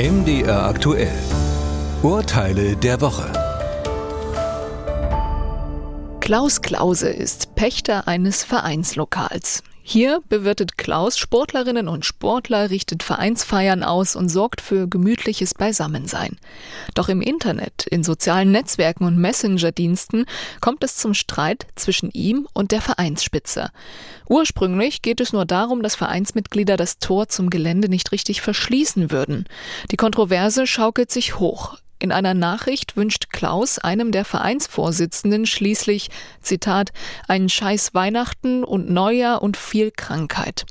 MDR aktuell. Urteile der Woche. Klaus Klause ist Pächter eines Vereinslokals. Hier bewirtet Klaus Sportlerinnen und Sportler, richtet Vereinsfeiern aus und sorgt für gemütliches Beisammensein. Doch im Internet, in sozialen Netzwerken und Messenger-Diensten kommt es zum Streit zwischen ihm und der Vereinsspitze. Ursprünglich geht es nur darum, dass Vereinsmitglieder das Tor zum Gelände nicht richtig verschließen würden. Die Kontroverse schaukelt sich hoch. In einer Nachricht wünscht Klaus einem der Vereinsvorsitzenden schließlich, Zitat, einen scheiß Weihnachten und Neujahr und viel Krankheit.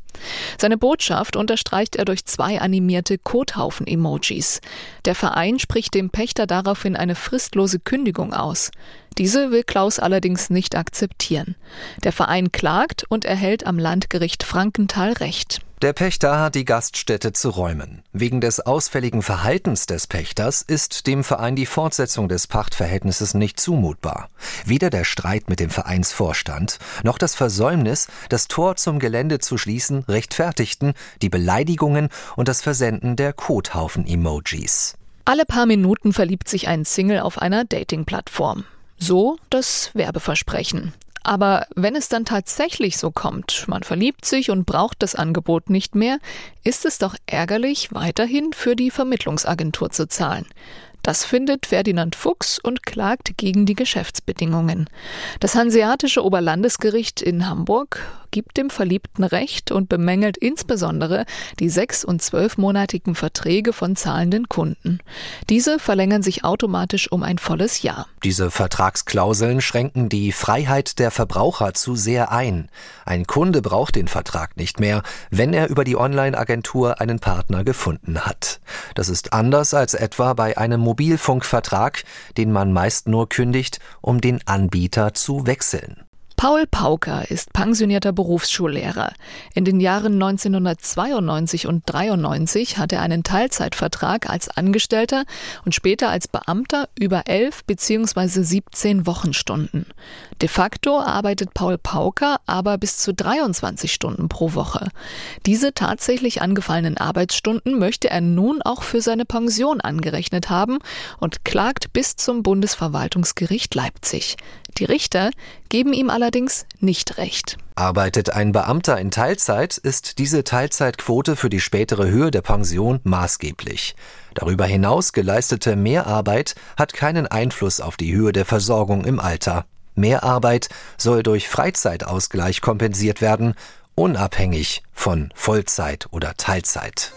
Seine Botschaft unterstreicht er durch zwei animierte Kothaufen-Emojis. Der Verein spricht dem Pächter daraufhin eine fristlose Kündigung aus. Diese will Klaus allerdings nicht akzeptieren. Der Verein klagt und erhält am Landgericht Frankenthal Recht. Der Pächter hat die Gaststätte zu räumen. Wegen des ausfälligen Verhaltens des Pächters ist dem Verein die Fortsetzung des Pachtverhältnisses nicht zumutbar. Weder der Streit mit dem Vereinsvorstand noch das Versäumnis, das Tor zum Gelände zu schließen, rechtfertigten die Beleidigungen und das Versenden der Kothaufen-Emojis. Alle paar Minuten verliebt sich ein Single auf einer Dating-Plattform. So das Werbeversprechen. Aber wenn es dann tatsächlich so kommt, man verliebt sich und braucht das Angebot nicht mehr, ist es doch ärgerlich, weiterhin für die Vermittlungsagentur zu zahlen. Das findet Ferdinand Fuchs und klagt gegen die Geschäftsbedingungen. Das Hanseatische Oberlandesgericht in Hamburg gibt dem Verliebten Recht und bemängelt insbesondere die sechs- und zwölfmonatigen Verträge von zahlenden Kunden. Diese verlängern sich automatisch um ein volles Jahr. Diese Vertragsklauseln schränken die Freiheit der Verbraucher zu sehr ein. Ein Kunde braucht den Vertrag nicht mehr, wenn er über die Online-Agentur einen Partner gefunden hat. Das ist anders als etwa bei einem Mobilfunkvertrag, den man meist nur kündigt, um den Anbieter zu wechseln. Paul Pauker ist pensionierter Berufsschullehrer. In den Jahren 1992 und 93 hat er einen Teilzeitvertrag als Angestellter und später als Beamter über 11 bzw. 17 Wochenstunden. De facto arbeitet Paul Pauker aber bis zu 23 Stunden pro Woche. Diese tatsächlich angefallenen Arbeitsstunden möchte er nun auch für seine Pension angerechnet haben und klagt bis zum Bundesverwaltungsgericht Leipzig. Die Richter geben ihm allerdings nicht recht. Arbeitet ein Beamter in Teilzeit, ist diese Teilzeitquote für die spätere Höhe der Pension maßgeblich. Darüber hinaus geleistete Mehrarbeit hat keinen Einfluss auf die Höhe der Versorgung im Alter. Mehrarbeit soll durch Freizeitausgleich kompensiert werden, unabhängig von Vollzeit oder Teilzeit.